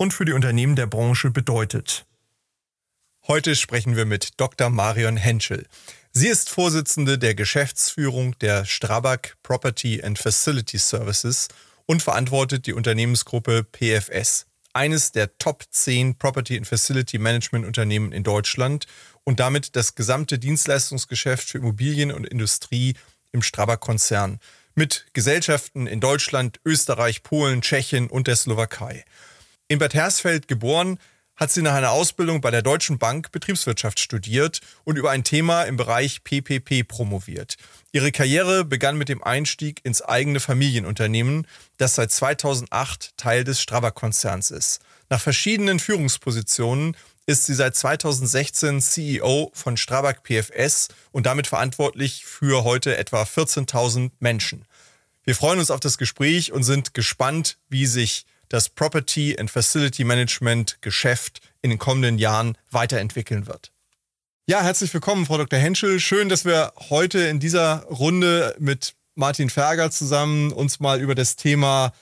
und für die Unternehmen der Branche bedeutet. Heute sprechen wir mit Dr. Marion Henschel. Sie ist Vorsitzende der Geschäftsführung der Strabag Property and Facility Services und verantwortet die Unternehmensgruppe PFS, eines der Top 10 Property and Facility Management Unternehmen in Deutschland und damit das gesamte Dienstleistungsgeschäft für Immobilien und Industrie im Strabag-Konzern mit Gesellschaften in Deutschland, Österreich, Polen, Tschechien und der Slowakei. In Bad Hersfeld geboren, hat sie nach einer Ausbildung bei der Deutschen Bank Betriebswirtschaft studiert und über ein Thema im Bereich PPP promoviert. Ihre Karriere begann mit dem Einstieg ins eigene Familienunternehmen, das seit 2008 Teil des Strabag-Konzerns ist. Nach verschiedenen Führungspositionen ist sie seit 2016 CEO von Strabag PFS und damit verantwortlich für heute etwa 14.000 Menschen. Wir freuen uns auf das Gespräch und sind gespannt, wie sich das Property and Facility Management Geschäft in den kommenden Jahren weiterentwickeln wird. Ja, herzlich willkommen, Frau Dr. Henschel. Schön, dass wir heute in dieser Runde mit Martin Ferger zusammen uns mal über das Thema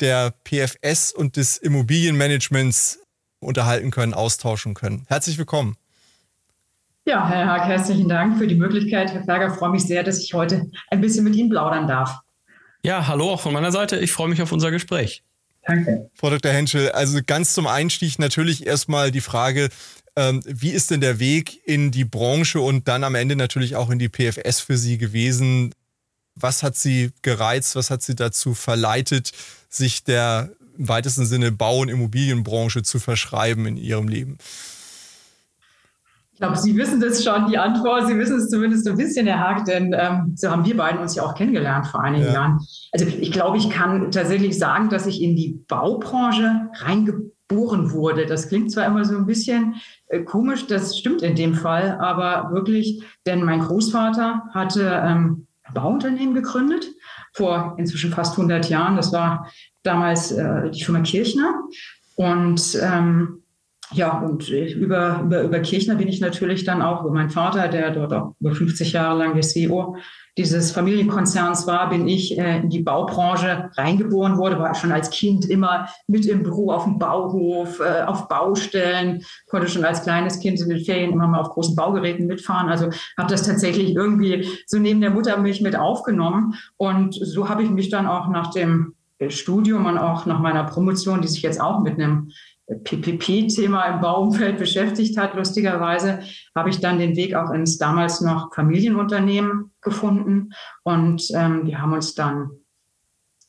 der PFS und des Immobilienmanagements unterhalten können, austauschen können. Herzlich willkommen. Ja, Herr Haag, herzlichen Dank für die Möglichkeit. Herr Ferger, freue mich sehr, dass ich heute ein bisschen mit Ihnen plaudern darf. Ja, hallo auch von meiner Seite. Ich freue mich auf unser Gespräch. Danke. Frau Dr. Henschel, also ganz zum Einstieg natürlich erstmal die Frage, ähm, wie ist denn der Weg in die Branche und dann am Ende natürlich auch in die PFS für Sie gewesen? Was hat Sie gereizt? Was hat Sie dazu verleitet, sich der im weitesten Sinne Bau- und Immobilienbranche zu verschreiben in Ihrem Leben? Ich glaube, Sie wissen das schon, die Antwort. Sie wissen es zumindest ein bisschen, Herr Haag, denn ähm, so haben wir beiden uns ja auch kennengelernt vor einigen ja. Jahren. Also ich glaube, ich kann tatsächlich sagen, dass ich in die Baubranche reingeboren wurde. Das klingt zwar immer so ein bisschen äh, komisch, das stimmt in dem Fall, aber wirklich, denn mein Großvater hatte ähm, ein Bauunternehmen gegründet vor inzwischen fast 100 Jahren. Das war damals äh, die Firma Kirchner. Und ähm, ja, und über, über, über Kirchner bin ich natürlich dann auch, über meinen Vater, der dort auch über 50 Jahre lang der CEO dieses Familienkonzerns war, bin ich äh, in die Baubranche reingeboren wurde, war schon als Kind immer mit im Büro auf dem Bauhof, äh, auf Baustellen, konnte schon als kleines Kind in den Ferien immer mal auf großen Baugeräten mitfahren. Also habe das tatsächlich irgendwie so neben der Muttermilch mit aufgenommen. Und so habe ich mich dann auch nach dem Studium und auch nach meiner Promotion, die sich jetzt auch mit einem PPP-Thema im Bauumfeld beschäftigt hat, lustigerweise, habe ich dann den Weg auch ins damals noch Familienunternehmen gefunden. Und ähm, wir haben uns dann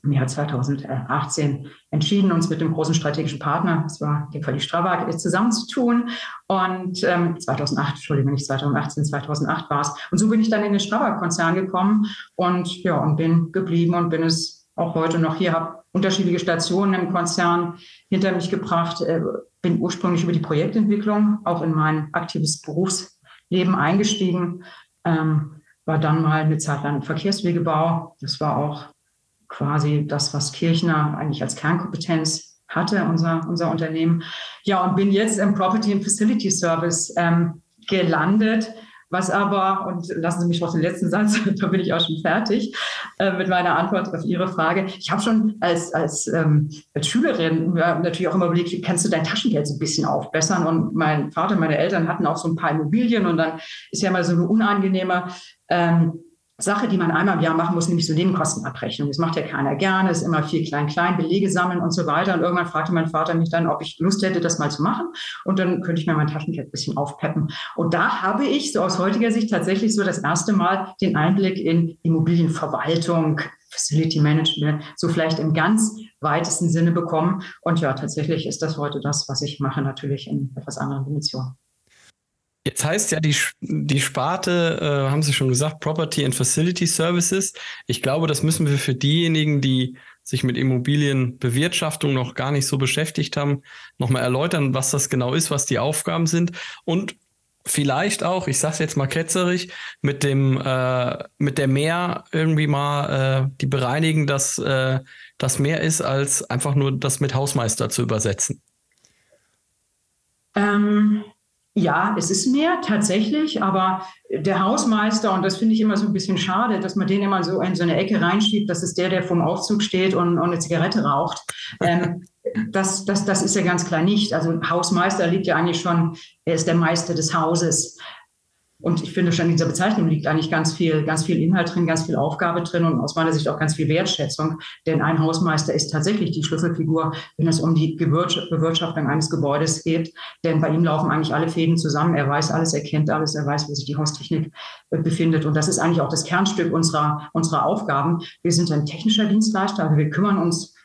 im Jahr 2018 entschieden, uns mit dem großen strategischen Partner, das war in dem Fall die Strabag, zusammenzutun. Und ähm, 2008, Entschuldigung, nicht 2018, 2008 war es. Und so bin ich dann in den Strabag-Konzern gekommen und ja, und bin geblieben und bin es auch heute noch hier, habe unterschiedliche Stationen im Konzern hinter mich gebracht, äh, bin ursprünglich über die Projektentwicklung auch in mein aktives Berufsleben eingestiegen, ähm, war dann mal eine Zeit lang Verkehrswegebau. Das war auch quasi das, was Kirchner eigentlich als Kernkompetenz hatte, unser, unser Unternehmen. Ja, und bin jetzt im Property and Facility Service ähm, gelandet was aber, und lassen Sie mich noch den letzten Satz, da bin ich auch schon fertig äh, mit meiner Antwort auf Ihre Frage. Ich habe schon als, als, ähm, als Schülerin natürlich auch immer überlegt, kannst du dein Taschengeld so ein bisschen aufbessern? Und mein Vater, meine Eltern hatten auch so ein paar Immobilien und dann ist ja mal so eine unangenehme ähm, Sache, die man einmal im Jahr machen muss, nämlich so Nebenkostenabrechnung. Das macht ja keiner gerne, ist immer viel klein-klein, Belege sammeln und so weiter. Und irgendwann fragte mein Vater mich dann, ob ich Lust hätte, das mal zu machen. Und dann könnte ich mir mein Taschengeld ein bisschen aufpeppen. Und da habe ich so aus heutiger Sicht tatsächlich so das erste Mal den Einblick in Immobilienverwaltung, Facility Management, so vielleicht im ganz weitesten Sinne bekommen. Und ja, tatsächlich ist das heute das, was ich mache, natürlich in etwas anderen Dimensionen. Jetzt heißt ja die, die Sparte, äh, haben Sie schon gesagt, Property and Facility Services. Ich glaube, das müssen wir für diejenigen, die sich mit Immobilienbewirtschaftung noch gar nicht so beschäftigt haben, nochmal erläutern, was das genau ist, was die Aufgaben sind und vielleicht auch, ich sage es jetzt mal ketzerisch, mit dem äh, mit der Meer irgendwie mal äh, die bereinigen, dass äh, das mehr ist, als einfach nur das mit Hausmeister zu übersetzen. Ähm, ja, es ist mehr tatsächlich, aber der Hausmeister, und das finde ich immer so ein bisschen schade, dass man den immer so in so eine Ecke reinschiebt, das ist der, der vom Aufzug steht und, und eine Zigarette raucht. Ähm, das, das, das ist ja ganz klar nicht. Also Hausmeister liegt ja eigentlich schon, er ist der Meister des Hauses. Und ich finde schon in dieser Bezeichnung liegt eigentlich ganz viel, ganz viel Inhalt drin, ganz viel Aufgabe drin und aus meiner Sicht auch ganz viel Wertschätzung. Denn ein Hausmeister ist tatsächlich die Schlüsselfigur, wenn es um die Bewirtschaftung eines Gebäudes geht. Denn bei ihm laufen eigentlich alle Fäden zusammen. Er weiß alles, er kennt alles, er weiß, wo sich die Haustechnik äh, befindet. Und das ist eigentlich auch das Kernstück unserer, unserer Aufgaben. Wir sind ein technischer Dienstleister, also wir kümmern uns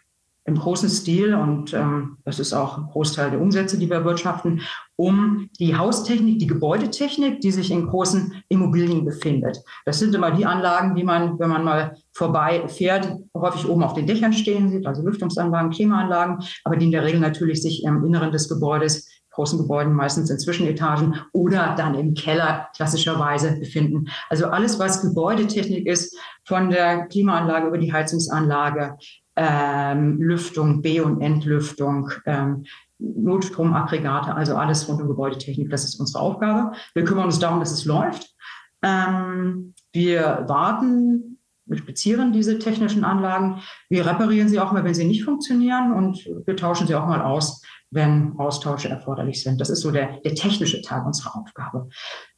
im großen Stil und ähm, das ist auch ein Großteil der Umsätze, die wir erwirtschaften, um die Haustechnik, die Gebäudetechnik, die sich in großen Immobilien befindet. Das sind immer die Anlagen, die man, wenn man mal vorbei fährt, häufig oben auf den Dächern stehen sieht, also Lüftungsanlagen, Klimaanlagen, aber die in der Regel natürlich sich im Inneren des Gebäudes großen Gebäuden, meistens in Zwischenetagen oder dann im Keller klassischerweise befinden. Also alles, was Gebäudetechnik ist, von der Klimaanlage über die Heizungsanlage, ähm, Lüftung, B- und Entlüftung, ähm, Notstromaggregate, also alles rund um Gebäudetechnik. Das ist unsere Aufgabe. Wir kümmern uns darum, dass es läuft. Ähm, wir warten, wir spezieren diese technischen Anlagen. Wir reparieren sie auch mal, wenn sie nicht funktionieren und wir tauschen sie auch mal aus, wenn Austausche erforderlich sind. Das ist so der, der technische Teil unserer Aufgabe.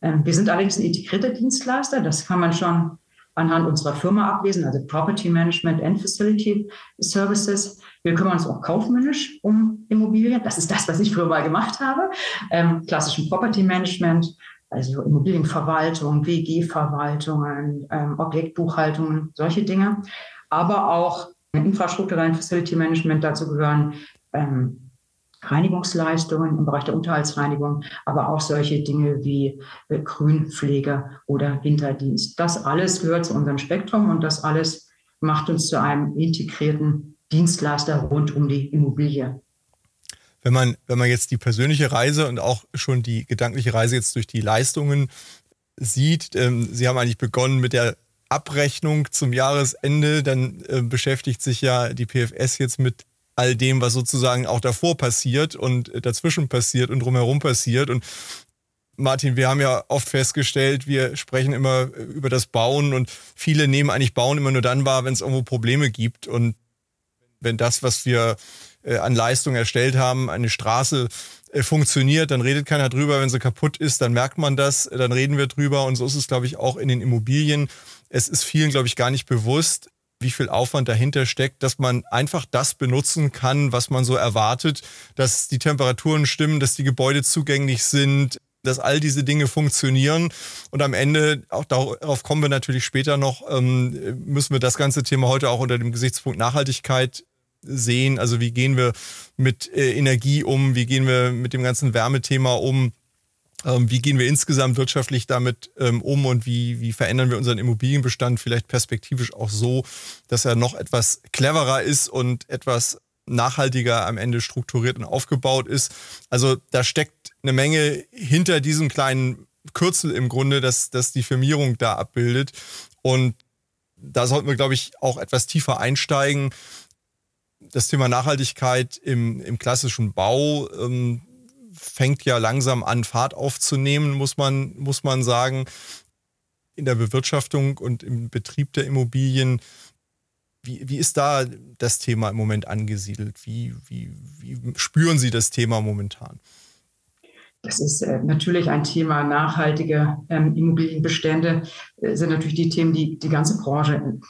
Ähm, wir sind allerdings ein integrierter Dienstleister. Das kann man schon anhand unserer Firma ablesen, also Property Management and Facility Services. Wir kümmern uns auch kaufmännisch um Immobilien. Das ist das, was ich früher mal gemacht habe. Ähm, klassischen Property Management, also Immobilienverwaltung, WG-Verwaltungen, ähm, Objektbuchhaltungen, solche Dinge. Aber auch infrastrukturellen Facility Management dazu gehören ähm, Reinigungsleistungen im Bereich der Unterhaltsreinigung, aber auch solche Dinge wie äh, Grünpflege oder Winterdienst. Das alles gehört zu unserem Spektrum und das alles macht uns zu einem integrierten Dienstleister rund um die Immobilie. Wenn man, wenn man jetzt die persönliche Reise und auch schon die gedankliche Reise jetzt durch die Leistungen sieht, ähm, Sie haben eigentlich begonnen mit der Abrechnung zum Jahresende, dann äh, beschäftigt sich ja die PFS jetzt mit all dem, was sozusagen auch davor passiert und dazwischen passiert und drumherum passiert. Und Martin, wir haben ja oft festgestellt, wir sprechen immer über das Bauen und viele nehmen eigentlich Bauen immer nur dann wahr, wenn es irgendwo Probleme gibt. Und wenn das, was wir äh, an Leistung erstellt haben, eine Straße äh, funktioniert, dann redet keiner drüber. Wenn sie kaputt ist, dann merkt man das, dann reden wir drüber. Und so ist es, glaube ich, auch in den Immobilien. Es ist vielen, glaube ich, gar nicht bewusst, wie viel Aufwand dahinter steckt, dass man einfach das benutzen kann, was man so erwartet, dass die Temperaturen stimmen, dass die Gebäude zugänglich sind, dass all diese Dinge funktionieren. Und am Ende, auch darauf kommen wir natürlich später noch, ähm, müssen wir das ganze Thema heute auch unter dem Gesichtspunkt Nachhaltigkeit sehen. Also wie gehen wir mit äh, Energie um, wie gehen wir mit dem ganzen Wärmethema um wie gehen wir insgesamt wirtschaftlich damit ähm, um und wie, wie verändern wir unseren Immobilienbestand vielleicht perspektivisch auch so, dass er noch etwas cleverer ist und etwas nachhaltiger am Ende strukturiert und aufgebaut ist. Also da steckt eine Menge hinter diesem kleinen Kürzel im Grunde, dass, dass die Firmierung da abbildet. Und da sollten wir, glaube ich, auch etwas tiefer einsteigen. Das Thema Nachhaltigkeit im, im klassischen Bau ähm, fängt ja langsam an, Fahrt aufzunehmen, muss man, muss man sagen. In der Bewirtschaftung und im Betrieb der Immobilien. Wie, wie ist da das Thema im Moment angesiedelt? Wie, wie, wie spüren Sie das Thema momentan? Das ist äh, natürlich ein Thema. Nachhaltige ähm, Immobilienbestände äh, sind natürlich die Themen, die die ganze Branche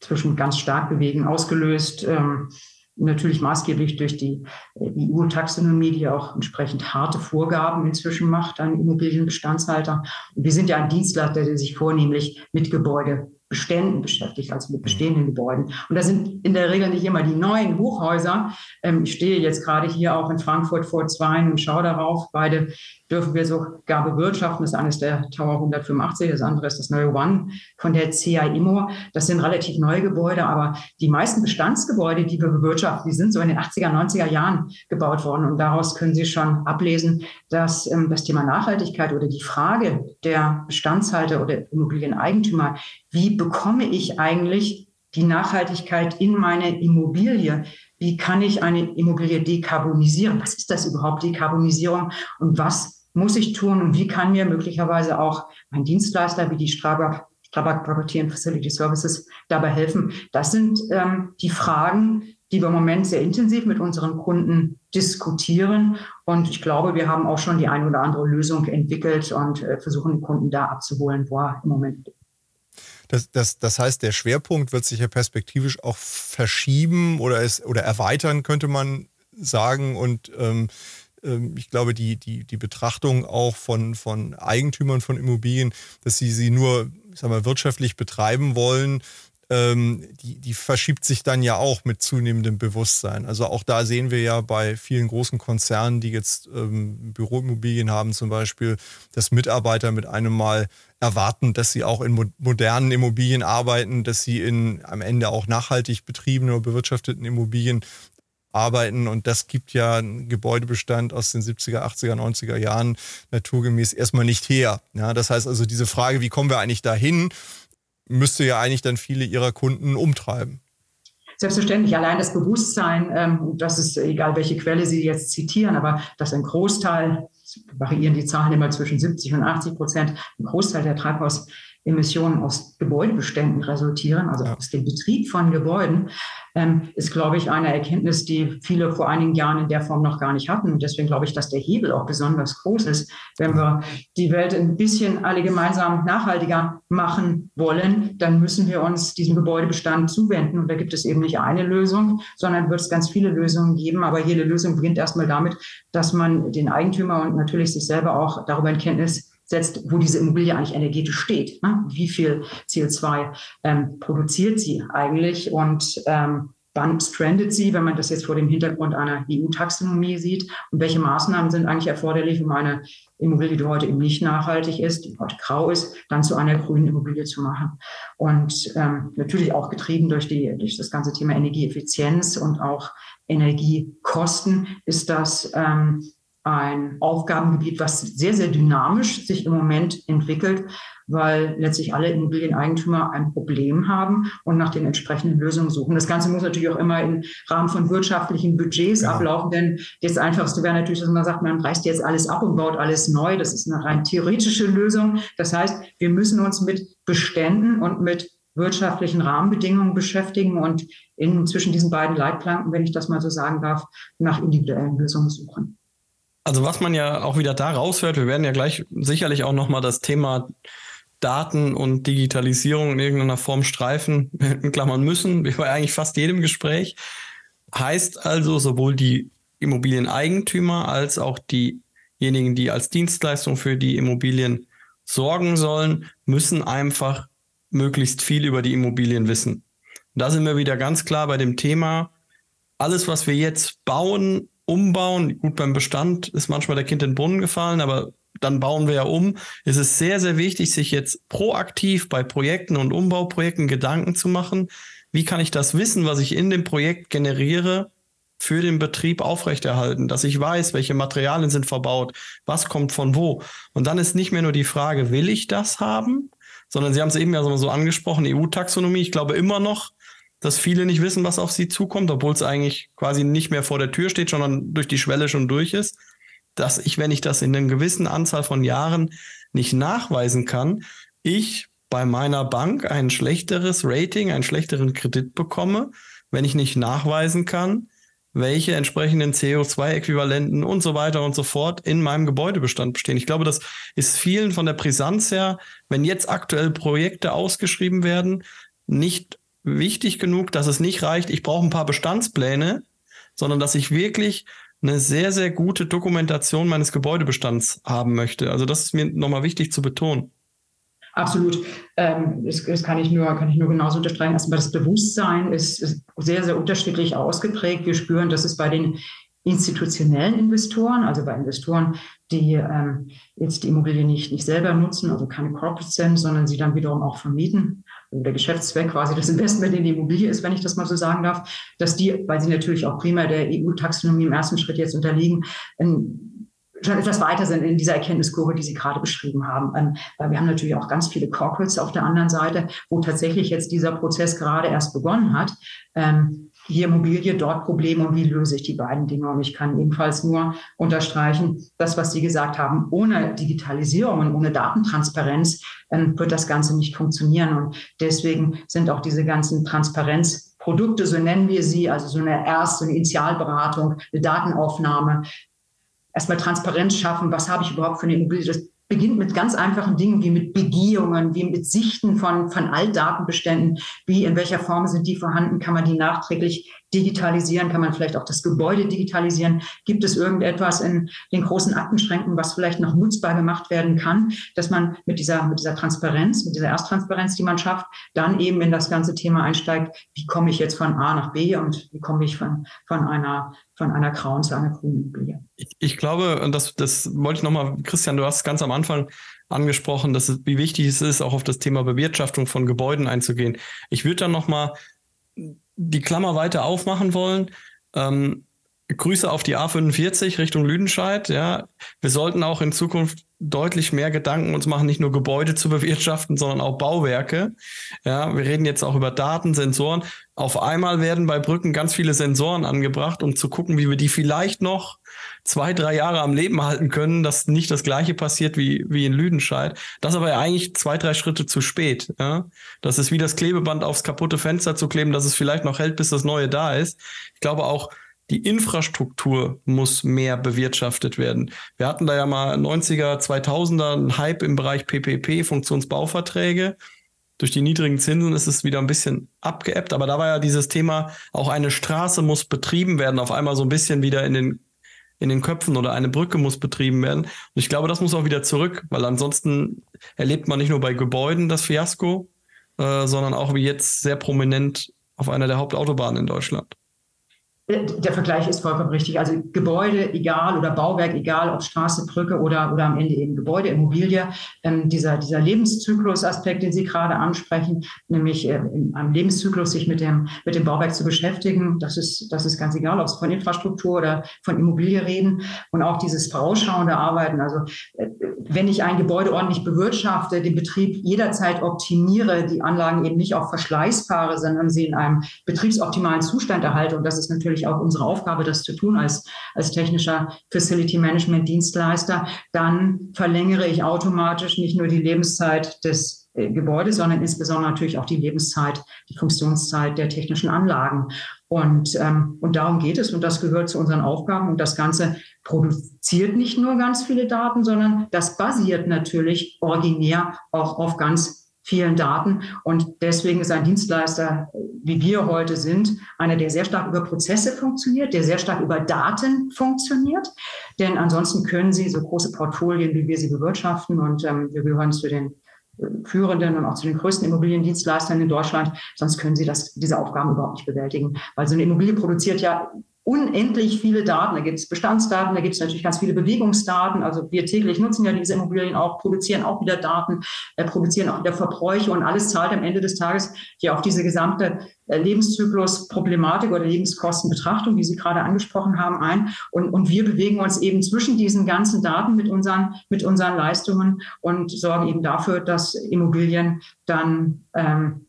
inzwischen ganz stark bewegen, ausgelöst. Ähm, natürlich maßgeblich durch die EU-Taxonomie, die auch entsprechend harte Vorgaben inzwischen macht an Immobilienbestandshalter. Und wir sind ja ein Dienstleister, der sich vornehmlich mit Gebäudebeständen beschäftigt, also mit bestehenden Gebäuden. Und da sind in der Regel nicht immer die neuen Hochhäuser. Ähm, ich stehe jetzt gerade hier auch in Frankfurt vor Zweien und schaue darauf. Beide dürfen wir sogar bewirtschaften. Das eine ist der Tower 185, das andere ist das neue One von der CA Immo. Das sind relativ neue Gebäude, aber die meisten Bestandsgebäude, die wir bewirtschaften, die sind so in den 80er, 90er Jahren gebaut worden. Und daraus können Sie schon ablesen, dass ähm, das Thema Nachhaltigkeit oder die Frage der Bestandshalter oder Immobilieneigentümer, wie bekomme ich eigentlich die Nachhaltigkeit in meine Immobilie? Wie kann ich eine Immobilie dekarbonisieren? Was ist das überhaupt, Dekarbonisierung? Und was muss ich tun? Und wie kann mir möglicherweise auch ein Dienstleister wie die Strabag, Strabag Property and Facility Services dabei helfen? Das sind ähm, die Fragen, die wir im Moment sehr intensiv mit unseren Kunden diskutieren. Und ich glaube, wir haben auch schon die eine oder andere Lösung entwickelt und äh, versuchen, den Kunden da abzuholen, wo er im Moment ist. Das, das, das heißt, der Schwerpunkt wird sich ja perspektivisch auch verschieben oder, es, oder erweitern, könnte man sagen. Und ähm, ich glaube, die, die, die Betrachtung auch von, von Eigentümern von Immobilien, dass sie sie nur ich sag mal, wirtschaftlich betreiben wollen, ähm, die, die verschiebt sich dann ja auch mit zunehmendem Bewusstsein. Also auch da sehen wir ja bei vielen großen Konzernen, die jetzt ähm, Büroimmobilien haben zum Beispiel, dass Mitarbeiter mit einem Mal erwarten, dass sie auch in modernen Immobilien arbeiten, dass sie in am Ende auch nachhaltig betriebenen oder bewirtschafteten Immobilien arbeiten. Und das gibt ja einen Gebäudebestand aus den 70er, 80er, 90er Jahren naturgemäß erstmal nicht her. Ja, das heißt also, diese Frage, wie kommen wir eigentlich dahin, müsste ja eigentlich dann viele ihrer Kunden umtreiben. Selbstverständlich, allein das Bewusstsein, ähm, das ist egal, welche Quelle Sie jetzt zitieren, aber dass ein Großteil, variieren die Zahlen immer zwischen 70 und 80 Prozent, ein Großteil der Treibhausemissionen aus Gebäudebeständen resultieren, also aus dem Betrieb von Gebäuden, ähm, ist, glaube ich, eine Erkenntnis, die viele vor einigen Jahren in der Form noch gar nicht hatten. Und deswegen glaube ich, dass der Hebel auch besonders groß ist, wenn wir die Welt ein bisschen alle gemeinsam nachhaltiger machen wollen, dann müssen wir uns diesem Gebäudebestand zuwenden. Und da gibt es eben nicht eine Lösung, sondern wird es ganz viele Lösungen geben. Aber jede Lösung beginnt erstmal damit, dass man den Eigentümer und natürlich sich selber auch darüber in Kenntnis setzt, wo diese Immobilie eigentlich energetisch steht. Ne? Wie viel CO2 ähm, produziert sie eigentlich und ähm, wann strandet sie, wenn man das jetzt vor dem Hintergrund einer EU-Taxonomie sieht und welche Maßnahmen sind eigentlich erforderlich, um eine Immobilie, die heute eben nicht nachhaltig ist, die heute grau ist, dann zu einer grünen Immobilie zu machen. Und ähm, natürlich auch getrieben durch, die, durch das ganze Thema Energieeffizienz und auch Energiekosten ist das ähm, ein Aufgabengebiet, was sehr, sehr dynamisch sich im Moment entwickelt, weil letztlich alle Immobilieneigentümer ein Problem haben und nach den entsprechenden Lösungen suchen. Das Ganze muss natürlich auch immer im Rahmen von wirtschaftlichen Budgets ja. ablaufen, denn das Einfachste wäre natürlich, dass man sagt, man reißt jetzt alles ab und baut alles neu. Das ist eine rein theoretische Lösung. Das heißt, wir müssen uns mit Beständen und mit wirtschaftlichen Rahmenbedingungen beschäftigen und in, zwischen diesen beiden Leitplanken, wenn ich das mal so sagen darf, nach individuellen Lösungen suchen. Also was man ja auch wieder da raushört, wir werden ja gleich sicherlich auch nochmal das Thema Daten und Digitalisierung in irgendeiner Form streifen, in Klammern müssen, wie bei eigentlich fast jedem Gespräch. Heißt also, sowohl die Immobilieneigentümer als auch diejenigen, die als Dienstleistung für die Immobilien sorgen sollen, müssen einfach möglichst viel über die Immobilien wissen. Da sind wir wieder ganz klar bei dem Thema, alles, was wir jetzt bauen, umbauen. Gut, beim Bestand ist manchmal der Kind in den Brunnen gefallen, aber dann bauen wir ja um. Es ist sehr, sehr wichtig, sich jetzt proaktiv bei Projekten und Umbauprojekten Gedanken zu machen. Wie kann ich das Wissen, was ich in dem Projekt generiere, für den Betrieb aufrechterhalten, dass ich weiß, welche Materialien sind verbaut, was kommt von wo. Und dann ist nicht mehr nur die Frage, will ich das haben, sondern Sie haben es eben ja so angesprochen, EU-Taxonomie. Ich glaube immer noch, dass viele nicht wissen, was auf sie zukommt, obwohl es eigentlich quasi nicht mehr vor der Tür steht, sondern durch die Schwelle schon durch ist. Dass ich, wenn ich das in einer gewissen Anzahl von Jahren nicht nachweisen kann, ich bei meiner Bank ein schlechteres Rating, einen schlechteren Kredit bekomme, wenn ich nicht nachweisen kann, welche entsprechenden CO2-Äquivalenten und so weiter und so fort in meinem Gebäudebestand bestehen. Ich glaube, das ist vielen von der Brisanz her, wenn jetzt aktuell Projekte ausgeschrieben werden, nicht wichtig genug, dass es nicht reicht, ich brauche ein paar Bestandspläne, sondern dass ich wirklich eine sehr, sehr gute Dokumentation meines Gebäudebestands haben möchte. Also das ist mir nochmal wichtig zu betonen. Absolut. Ähm, das, das, kann ich nur, kann ich nur genauso unterstreichen. Erstmal das Bewusstsein ist, ist sehr, sehr unterschiedlich ausgeprägt. Wir spüren, dass es bei den institutionellen Investoren, also bei Investoren, die ähm, jetzt die Immobilie nicht, nicht selber nutzen, also keine Corporates sind, sondern sie dann wiederum auch vermieten. Der Geschäftszweck quasi das Investment in die Immobilie ist, wenn ich das mal so sagen darf, dass die, weil sie natürlich auch primär der EU-Taxonomie im ersten Schritt jetzt unterliegen, schon etwas weiter sind in dieser Erkenntniskurve, die Sie gerade beschrieben haben. Ähm, weil wir haben natürlich auch ganz viele Corporates auf der anderen Seite, wo tatsächlich jetzt dieser Prozess gerade erst begonnen hat. Ähm, hier Immobilie, dort Probleme und wie löse ich die beiden Dinge? Und ich kann ebenfalls nur unterstreichen, das, was Sie gesagt haben, ohne Digitalisierung und ohne Datentransparenz ähm, wird das Ganze nicht funktionieren. Und deswegen sind auch diese ganzen Transparenzprodukte, so nennen wir sie, also so eine erste eine Initialberatung, eine Datenaufnahme, erstmal Transparenz schaffen, was habe ich überhaupt für eine Immobilie, beginnt mit ganz einfachen Dingen wie mit Begehungen, wie mit Sichten von, von Altdatenbeständen, wie in welcher Form sind die vorhanden, kann man die nachträglich digitalisieren, kann man vielleicht auch das Gebäude digitalisieren, gibt es irgendetwas in den großen Aktenschränken, was vielleicht noch nutzbar gemacht werden kann, dass man mit dieser, mit dieser Transparenz, mit dieser Ersttransparenz, die man schafft, dann eben in das ganze Thema einsteigt, wie komme ich jetzt von A nach B und wie komme ich von, von einer von einer grauen zu einer grünen Immobilie. Ich, ich glaube, und das, das wollte ich nochmal, Christian, du hast ganz am Anfang angesprochen, dass es, wie wichtig es ist, auch auf das Thema Bewirtschaftung von Gebäuden einzugehen. Ich würde dann nochmal die Klammer weiter aufmachen wollen. Ähm, Grüße auf die A45 Richtung Lüdenscheid. Ja, wir sollten auch in Zukunft deutlich mehr Gedanken uns machen, nicht nur Gebäude zu bewirtschaften, sondern auch Bauwerke. Ja, wir reden jetzt auch über Daten, Sensoren. Auf einmal werden bei Brücken ganz viele Sensoren angebracht, um zu gucken, wie wir die vielleicht noch zwei, drei Jahre am Leben halten können, dass nicht das Gleiche passiert wie, wie in Lüdenscheid. Das ist aber ja eigentlich zwei, drei Schritte zu spät. Ja? Das ist wie das Klebeband aufs kaputte Fenster zu kleben, dass es vielleicht noch hält, bis das neue da ist. Ich glaube auch, die Infrastruktur muss mehr bewirtschaftet werden. Wir hatten da ja mal 90er, 2000er einen Hype im Bereich PPP, Funktionsbauverträge. Durch die niedrigen Zinsen ist es wieder ein bisschen abgeebbt, aber da war ja dieses Thema, auch eine Straße muss betrieben werden, auf einmal so ein bisschen wieder in den, in den Köpfen oder eine Brücke muss betrieben werden. Und ich glaube, das muss auch wieder zurück, weil ansonsten erlebt man nicht nur bei Gebäuden das Fiasko, äh, sondern auch wie jetzt sehr prominent auf einer der Hauptautobahnen in Deutschland. Der Vergleich ist vollkommen richtig. Also Gebäude, egal, oder Bauwerk, egal, ob Straße, Brücke oder, oder am Ende eben Gebäude, Immobilie, ähm, dieser, dieser Lebenszyklus-Aspekt, den Sie gerade ansprechen, nämlich äh, in einem Lebenszyklus sich mit dem, mit dem Bauwerk zu beschäftigen, das ist, das ist ganz egal, ob Sie von Infrastruktur oder von Immobilie reden und auch dieses vorausschauende Arbeiten. Also äh, wenn ich ein Gebäude ordentlich bewirtschafte, den Betrieb jederzeit optimiere, die Anlagen eben nicht auf Verschleiß fahre, sondern sie in einem betriebsoptimalen Zustand erhalte, und das ist natürlich natürlich auch unsere Aufgabe, das zu tun als, als technischer Facility Management Dienstleister, dann verlängere ich automatisch nicht nur die Lebenszeit des äh, Gebäudes, sondern insbesondere natürlich auch die Lebenszeit, die Funktionszeit der technischen Anlagen. Und, ähm, und darum geht es und das gehört zu unseren Aufgaben. Und das Ganze produziert nicht nur ganz viele Daten, sondern das basiert natürlich originär auch auf ganz vielen Daten. Und deswegen ist ein Dienstleister, wie wir heute sind, einer, der sehr stark über Prozesse funktioniert, der sehr stark über Daten funktioniert. Denn ansonsten können Sie so große Portfolien, wie wir sie bewirtschaften, und ähm, wir gehören zu den äh, führenden und auch zu den größten Immobiliendienstleistern in Deutschland. Sonst können sie das, diese Aufgaben überhaupt nicht bewältigen. Weil so eine Immobilie produziert ja unendlich viele Daten. Da gibt es Bestandsdaten, da gibt es natürlich ganz viele Bewegungsdaten. Also wir täglich nutzen ja diese Immobilien auch, produzieren auch wieder Daten, äh, produzieren auch wieder Verbräuche und alles zahlt am Ende des Tages hier auf diese gesamte äh, Lebenszyklus-Problematik oder Lebenskostenbetrachtung, die Sie gerade angesprochen haben, ein. Und, und wir bewegen uns eben zwischen diesen ganzen Daten mit unseren, mit unseren Leistungen und sorgen eben dafür, dass Immobilien dann ähm,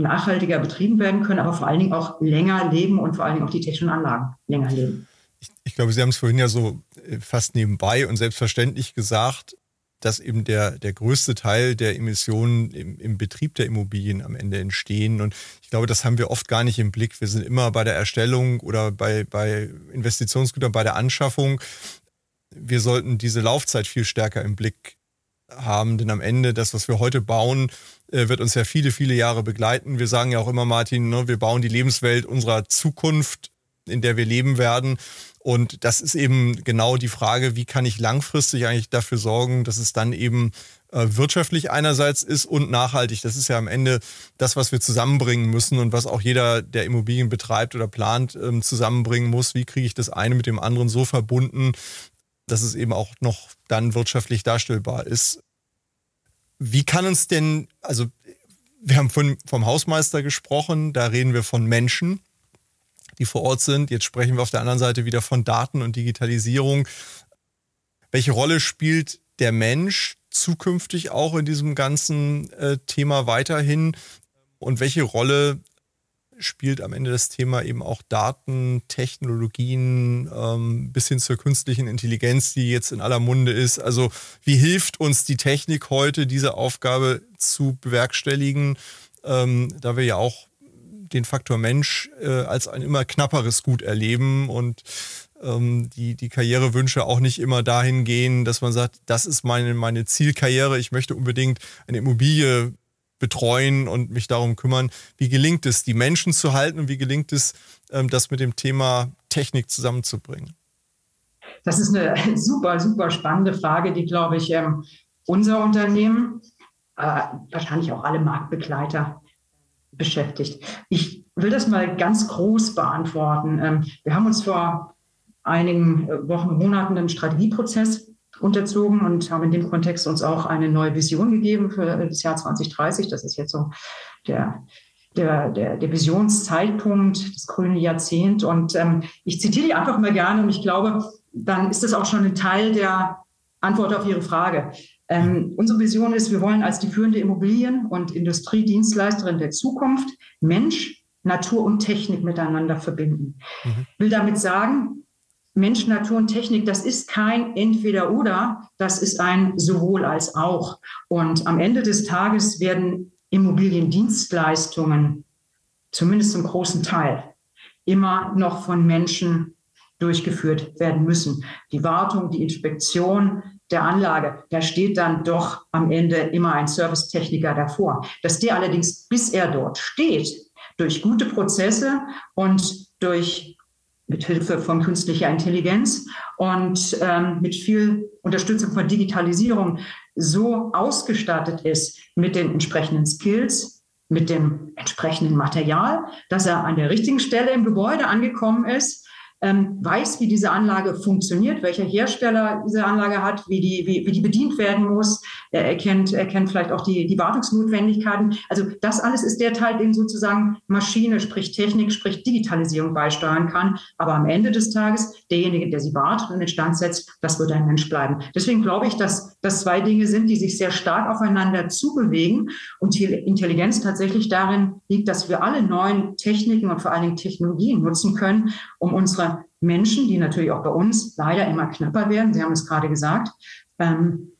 nachhaltiger betrieben werden können, aber vor allen Dingen auch länger leben und vor allen Dingen auch die technischen Anlagen länger leben. Ich, ich glaube, Sie haben es vorhin ja so äh, fast nebenbei und selbstverständlich gesagt, dass eben der, der größte Teil der Emissionen im, im, Betrieb der Immobilien am Ende entstehen. Und ich glaube, das haben wir oft gar nicht im Blick. Wir sind immer bei der Erstellung oder bei, bei Investitionsgütern, bei der Anschaffung. Wir sollten diese Laufzeit viel stärker im Blick haben, denn am Ende das, was wir heute bauen, wird uns ja viele, viele Jahre begleiten. Wir sagen ja auch immer, Martin, ne, wir bauen die Lebenswelt unserer Zukunft in der wir leben werden. Und das ist eben genau die Frage, wie kann ich langfristig eigentlich dafür sorgen, dass es dann eben äh, wirtschaftlich einerseits ist und nachhaltig. Das ist ja am Ende das, was wir zusammenbringen müssen und was auch jeder, der Immobilien betreibt oder plant, ähm, zusammenbringen muss. Wie kriege ich das eine mit dem anderen so verbunden, dass es eben auch noch dann wirtschaftlich darstellbar ist. Wie kann uns denn, also wir haben von, vom Hausmeister gesprochen, da reden wir von Menschen die vor Ort sind. Jetzt sprechen wir auf der anderen Seite wieder von Daten und Digitalisierung. Welche Rolle spielt der Mensch zukünftig auch in diesem ganzen äh, Thema weiterhin? Und welche Rolle spielt am Ende das Thema eben auch Daten, Technologien ähm, bis hin zur künstlichen Intelligenz, die jetzt in aller Munde ist. Also wie hilft uns die Technik heute, diese Aufgabe zu bewerkstelligen, ähm, da wir ja auch den Faktor Mensch äh, als ein immer knapperes Gut erleben und ähm, die, die Karrierewünsche auch nicht immer dahin gehen, dass man sagt, das ist meine, meine Zielkarriere, ich möchte unbedingt eine Immobilie betreuen und mich darum kümmern. Wie gelingt es, die Menschen zu halten und wie gelingt es, ähm, das mit dem Thema Technik zusammenzubringen? Das ist eine super, super spannende Frage, die, glaube ich, ähm, unser Unternehmen, äh, wahrscheinlich auch alle Marktbegleiter beschäftigt. Ich will das mal ganz groß beantworten. Ähm, wir haben uns vor einigen äh, Wochen, Monaten einen Strategieprozess unterzogen und haben in dem Kontext uns auch eine neue Vision gegeben für das Jahr 2030. Das ist jetzt so der, der, der, der Visionszeitpunkt, das grüne Jahrzehnt. Und ähm, ich zitiere die einfach mal gerne und ich glaube, dann ist das auch schon ein Teil der Antwort auf Ihre Frage. Ähm, unsere Vision ist, wir wollen als die führende Immobilien- und Industriedienstleisterin der Zukunft Mensch, Natur und Technik miteinander verbinden. Mhm. Will damit sagen, Mensch, Natur und Technik, das ist kein Entweder-Oder, das ist ein sowohl als auch. Und am Ende des Tages werden Immobiliendienstleistungen, zumindest zum großen Teil, immer noch von Menschen durchgeführt werden müssen. Die Wartung, die Inspektion, der Anlage, da steht dann doch am Ende immer ein Servicetechniker davor. Dass der allerdings, bis er dort steht, durch gute Prozesse und durch mit Hilfe von künstlicher Intelligenz und ähm, mit viel Unterstützung von Digitalisierung so ausgestattet ist mit den entsprechenden Skills, mit dem entsprechenden Material, dass er an der richtigen Stelle im Gebäude angekommen ist ähm, weiß, wie diese Anlage funktioniert, welcher Hersteller diese Anlage hat, wie die, wie, wie die bedient werden muss. Er erkennt, er kennt vielleicht auch die, die Wartungsnotwendigkeiten. Also das alles ist der Teil, den sozusagen Maschine, sprich Technik, sprich Digitalisierung beisteuern kann. Aber am Ende des Tages, derjenige, der sie wartet und instand setzt, das wird ein Mensch bleiben. Deswegen glaube ich, dass das zwei Dinge sind, die sich sehr stark aufeinander zubewegen und die Intelligenz tatsächlich darin liegt, dass wir alle neuen Techniken und vor allen Dingen Technologien nutzen können, um unsere Menschen, die natürlich auch bei uns leider immer knapper werden. Sie haben es gerade gesagt. Ähm,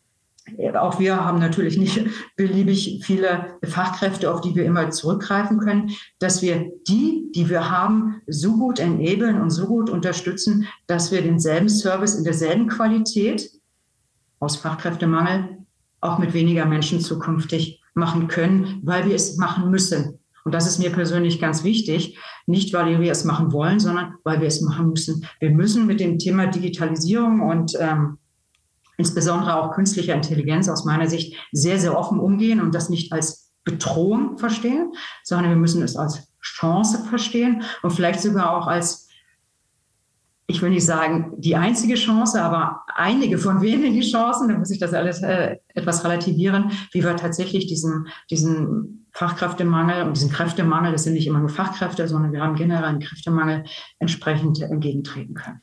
auch wir haben natürlich nicht beliebig viele Fachkräfte, auf die wir immer zurückgreifen können, dass wir die, die wir haben, so gut enablen und so gut unterstützen, dass wir denselben Service in derselben Qualität aus Fachkräftemangel auch mit weniger Menschen zukünftig machen können, weil wir es machen müssen. Und das ist mir persönlich ganz wichtig. Nicht, weil wir es machen wollen, sondern weil wir es machen müssen. Wir müssen mit dem Thema Digitalisierung und ähm, insbesondere auch künstlicher Intelligenz aus meiner Sicht sehr, sehr offen umgehen und das nicht als Bedrohung verstehen, sondern wir müssen es als Chance verstehen und vielleicht sogar auch als ich will nicht sagen die einzige Chance, aber einige von wenigen Chancen, da muss ich das alles äh, etwas relativieren, wie wir tatsächlich diesen, diesen Fachkräftemangel und diesen Kräftemangel, das sind nicht immer nur Fachkräfte, sondern wir haben generell einen Kräftemangel, entsprechend entgegentreten können.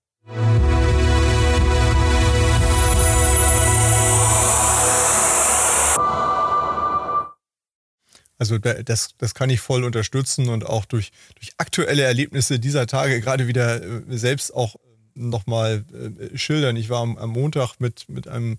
Also das, das kann ich voll unterstützen und auch durch, durch aktuelle Erlebnisse dieser Tage gerade wieder äh, selbst auch nochmal äh, schildern. Ich war am, am Montag mit, mit einem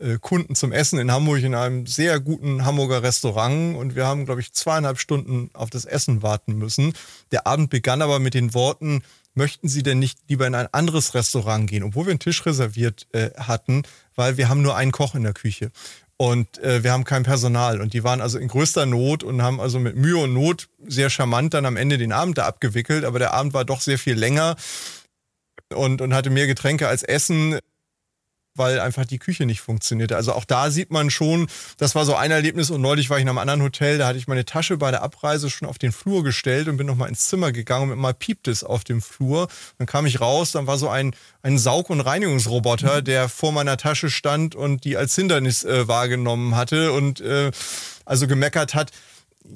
äh, Kunden zum Essen in Hamburg in einem sehr guten Hamburger Restaurant und wir haben, glaube ich, zweieinhalb Stunden auf das Essen warten müssen. Der Abend begann aber mit den Worten, möchten Sie denn nicht lieber in ein anderes Restaurant gehen, obwohl wir einen Tisch reserviert äh, hatten, weil wir haben nur einen Koch in der Küche und äh, wir haben kein Personal. Und die waren also in größter Not und haben also mit Mühe und Not sehr charmant dann am Ende den Abend da abgewickelt. Aber der Abend war doch sehr viel länger und, und hatte mehr Getränke als Essen weil einfach die Küche nicht funktionierte. Also auch da sieht man schon, das war so ein Erlebnis und neulich war ich in einem anderen Hotel, da hatte ich meine Tasche bei der Abreise schon auf den Flur gestellt und bin nochmal ins Zimmer gegangen und mal piept es auf dem Flur. Dann kam ich raus, dann war so ein, ein Saug- und Reinigungsroboter, der vor meiner Tasche stand und die als Hindernis äh, wahrgenommen hatte und äh, also gemeckert hat,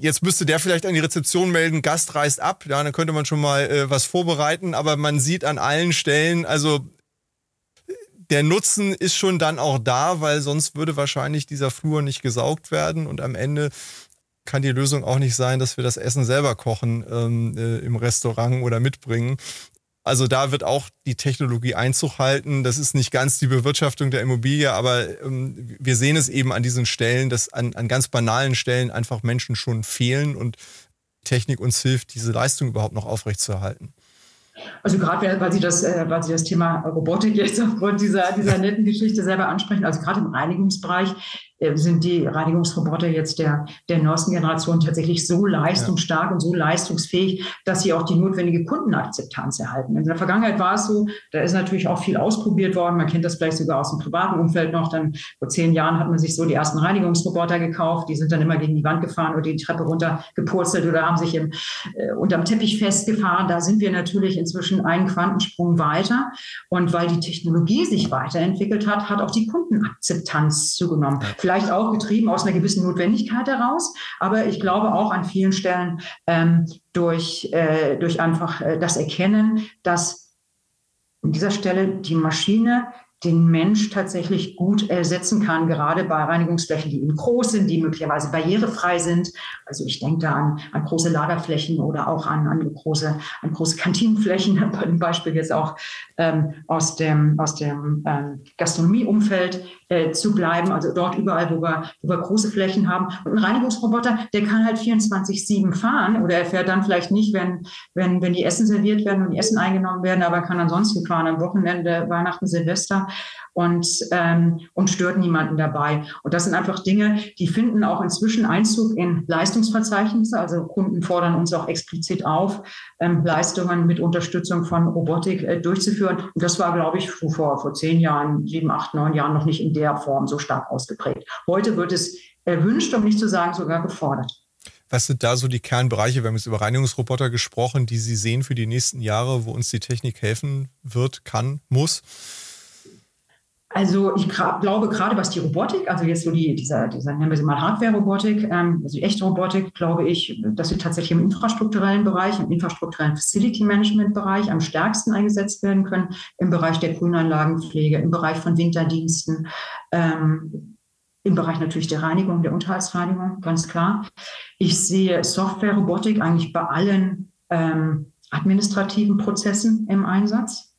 jetzt müsste der vielleicht an die Rezeption melden, Gast reist ab, ja, dann könnte man schon mal äh, was vorbereiten, aber man sieht an allen Stellen, also der Nutzen ist schon dann auch da, weil sonst würde wahrscheinlich dieser Flur nicht gesaugt werden und am Ende kann die Lösung auch nicht sein, dass wir das Essen selber kochen ähm, äh, im Restaurant oder mitbringen. Also da wird auch die Technologie Einzug halten. Das ist nicht ganz die Bewirtschaftung der Immobilie, aber ähm, wir sehen es eben an diesen Stellen, dass an, an ganz banalen Stellen einfach Menschen schon fehlen und Technik uns hilft, diese Leistung überhaupt noch aufrechtzuerhalten. Also gerade weil Sie das, äh, weil Sie das Thema Robotik jetzt aufgrund dieser, dieser netten Geschichte selber ansprechen, also gerade im Reinigungsbereich sind die Reinigungsroboter jetzt der, der neuesten Generation tatsächlich so leistungsstark ja. und so leistungsfähig, dass sie auch die notwendige Kundenakzeptanz erhalten. In der Vergangenheit war es so, da ist natürlich auch viel ausprobiert worden. Man kennt das vielleicht sogar aus dem privaten Umfeld noch. Dann vor zehn Jahren hat man sich so die ersten Reinigungsroboter gekauft. Die sind dann immer gegen die Wand gefahren oder die Treppe runter gepurzelt oder haben sich im, äh, unterm Teppich festgefahren. Da sind wir natürlich inzwischen einen Quantensprung weiter. Und weil die Technologie sich weiterentwickelt hat, hat auch die Kundenakzeptanz zugenommen. Vielleicht vielleicht auch getrieben aus einer gewissen Notwendigkeit heraus, aber ich glaube auch an vielen Stellen ähm, durch, äh, durch einfach äh, das Erkennen, dass an dieser Stelle die Maschine den Mensch tatsächlich gut ersetzen kann, gerade bei Reinigungsflächen, die eben groß sind, die möglicherweise barrierefrei sind. Also ich denke da an, an große Lagerflächen oder auch an, an, große, an große Kantinenflächen, dem Beispiel jetzt auch ähm, aus dem, aus dem ähm, Gastronomieumfeld äh, zu bleiben, also dort überall, wo wir, wo wir große Flächen haben. Und ein Reinigungsroboter, der kann halt 24-7 fahren oder er fährt dann vielleicht nicht, wenn, wenn, wenn die Essen serviert werden und die Essen eingenommen werden, aber kann ansonsten fahren am Wochenende, Weihnachten, Silvester und, ähm, und stört niemanden dabei. Und das sind einfach Dinge, die finden auch inzwischen Einzug in Leistungsverzeichnisse. Also Kunden fordern uns auch explizit auf, ähm, Leistungen mit Unterstützung von Robotik äh, durchzuführen. Und das war, glaube ich, vor, vor zehn Jahren, sieben, acht, neun Jahren noch nicht in der Form so stark ausgeprägt. Heute wird es erwünscht, um nicht zu sagen sogar gefordert. Was sind da so die Kernbereiche? Wir haben jetzt über Reinigungsroboter gesprochen, die Sie sehen für die nächsten Jahre, wo uns die Technik helfen wird, kann, muss. Also ich glaube gerade, was die Robotik, also jetzt so die, dieser, dieser nennen wir sie mal Hardware-Robotik, ähm, also die echte Robotik, glaube ich, dass sie tatsächlich im infrastrukturellen Bereich, im infrastrukturellen Facility-Management-Bereich am stärksten eingesetzt werden können, im Bereich der Grünanlagenpflege, im Bereich von Winterdiensten, ähm, im Bereich natürlich der Reinigung, der Unterhaltsreinigung, ganz klar. Ich sehe Software-Robotik eigentlich bei allen ähm, administrativen Prozessen im Einsatz.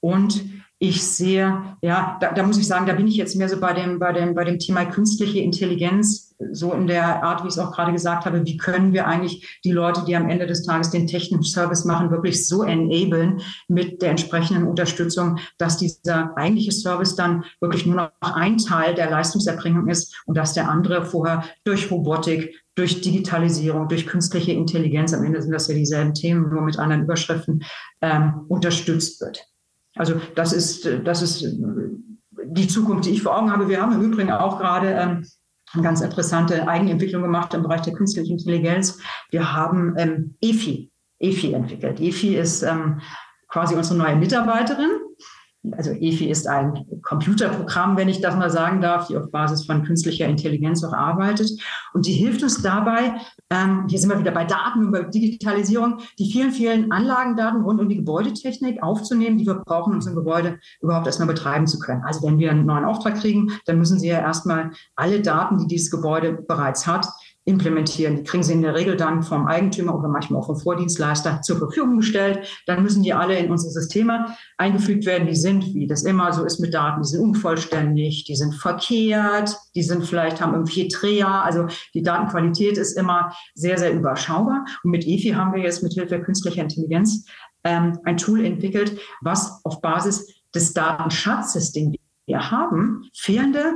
Und ich sehe, ja, da, da, muss ich sagen, da bin ich jetzt mehr so bei dem, bei dem, bei dem Thema künstliche Intelligenz, so in der Art, wie ich es auch gerade gesagt habe, wie können wir eigentlich die Leute, die am Ende des Tages den technischen Service machen, wirklich so enablen mit der entsprechenden Unterstützung, dass dieser eigentliche Service dann wirklich nur noch ein Teil der Leistungserbringung ist und dass der andere vorher durch Robotik, durch Digitalisierung, durch künstliche Intelligenz, am Ende sind das ja dieselben Themen, nur mit anderen Überschriften, ähm, unterstützt wird. Also das ist, das ist die Zukunft, die ich vor Augen habe. Wir haben im Übrigen auch gerade ähm, eine ganz interessante Eigenentwicklung gemacht im Bereich der künstlichen Intelligenz. Wir haben ähm, EFI, EFI entwickelt. EFI ist ähm, quasi unsere neue Mitarbeiterin also EFI ist ein Computerprogramm, wenn ich das mal sagen darf, die auf Basis von künstlicher Intelligenz auch arbeitet. Und die hilft uns dabei, ähm, hier sind wir wieder bei Daten und bei Digitalisierung, die vielen, vielen Anlagendaten rund um die Gebäudetechnik aufzunehmen, die wir brauchen, um so ein Gebäude überhaupt erstmal betreiben zu können. Also wenn wir einen neuen Auftrag kriegen, dann müssen Sie ja erstmal alle Daten, die dieses Gebäude bereits hat, implementieren. Die kriegen sie in der Regel dann vom Eigentümer oder manchmal auch vom Vordienstleister zur Verfügung gestellt. Dann müssen die alle in unsere Systeme eingefügt werden. Die sind, wie das immer so ist mit Daten, die sind unvollständig, die sind verkehrt, die sind vielleicht, haben irgendwie Dreher. Also die Datenqualität ist immer sehr, sehr überschaubar. Und mit EFI haben wir jetzt mit Hilfe künstlicher Intelligenz ähm, ein Tool entwickelt, was auf Basis des Datenschatzes, den wir haben, fehlende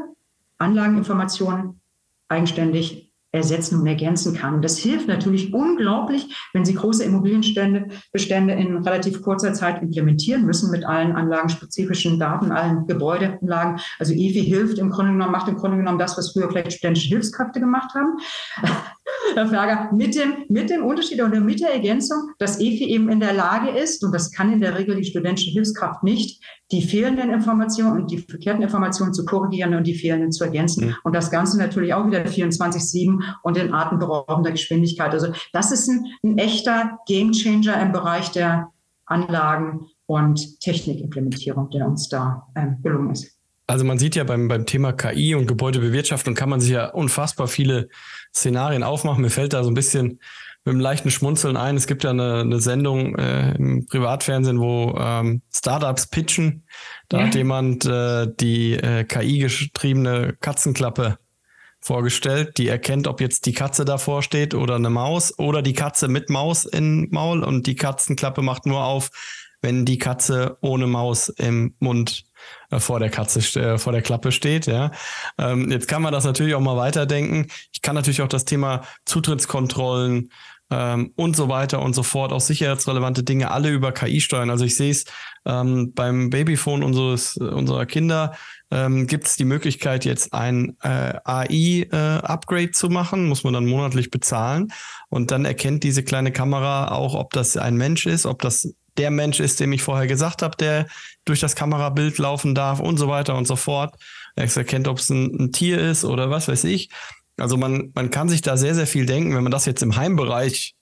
Anlageninformationen eigenständig ersetzen und ergänzen kann. Das hilft natürlich unglaublich, wenn Sie große Immobilienstände Bestände in relativ kurzer Zeit implementieren müssen mit allen anlagenspezifischen Daten, allen Gebäudeanlagen. Also EFI hilft im Grunde genommen, macht im Grunde genommen das, was früher vielleicht studentische Hilfskräfte gemacht haben. Herr Ferger, mit dem, mit dem Unterschied oder mit der Ergänzung, dass EFI eben in der Lage ist, und das kann in der Regel die studentische Hilfskraft nicht, die fehlenden Informationen und die verkehrten Informationen zu korrigieren und die fehlenden zu ergänzen. Mhm. Und das Ganze natürlich auch wieder 24-7 und in atemberaubender Geschwindigkeit. Also das ist ein, ein echter Gamechanger im Bereich der Anlagen und Technikimplementierung, der uns da ähm, gelungen ist. Also man sieht ja beim, beim Thema KI und Gebäudebewirtschaftung kann man sich ja unfassbar viele Szenarien aufmachen. Mir fällt da so ein bisschen mit einem leichten Schmunzeln ein. Es gibt ja eine, eine Sendung äh, im Privatfernsehen, wo ähm, Startups pitchen. Da ja. hat jemand äh, die äh, KI-getriebene Katzenklappe vorgestellt, die erkennt, ob jetzt die Katze davor steht oder eine Maus oder die Katze mit Maus im Maul und die Katzenklappe macht nur auf, wenn die Katze ohne Maus im Mund äh, vor der Katze, äh, vor der Klappe steht. Ja, ähm, jetzt kann man das natürlich auch mal weiterdenken. Ich kann natürlich auch das Thema Zutrittskontrollen ähm, und so weiter und so fort, auch sicherheitsrelevante Dinge alle über KI steuern. Also ich sehe es ähm, beim Babyphone unseres unserer Kinder ähm, gibt es die Möglichkeit, jetzt ein äh, AI-Upgrade äh, zu machen, muss man dann monatlich bezahlen. Und dann erkennt diese kleine Kamera auch, ob das ein Mensch ist, ob das der Mensch ist, dem ich vorher gesagt habe, der durch das Kamerabild laufen darf und so weiter und so fort. Er erkennt, ob es ein, ein, Tier ist oder was weiß ich. Also man, man kann sich da sehr, sehr viel denken, wenn man das jetzt im Heimbereich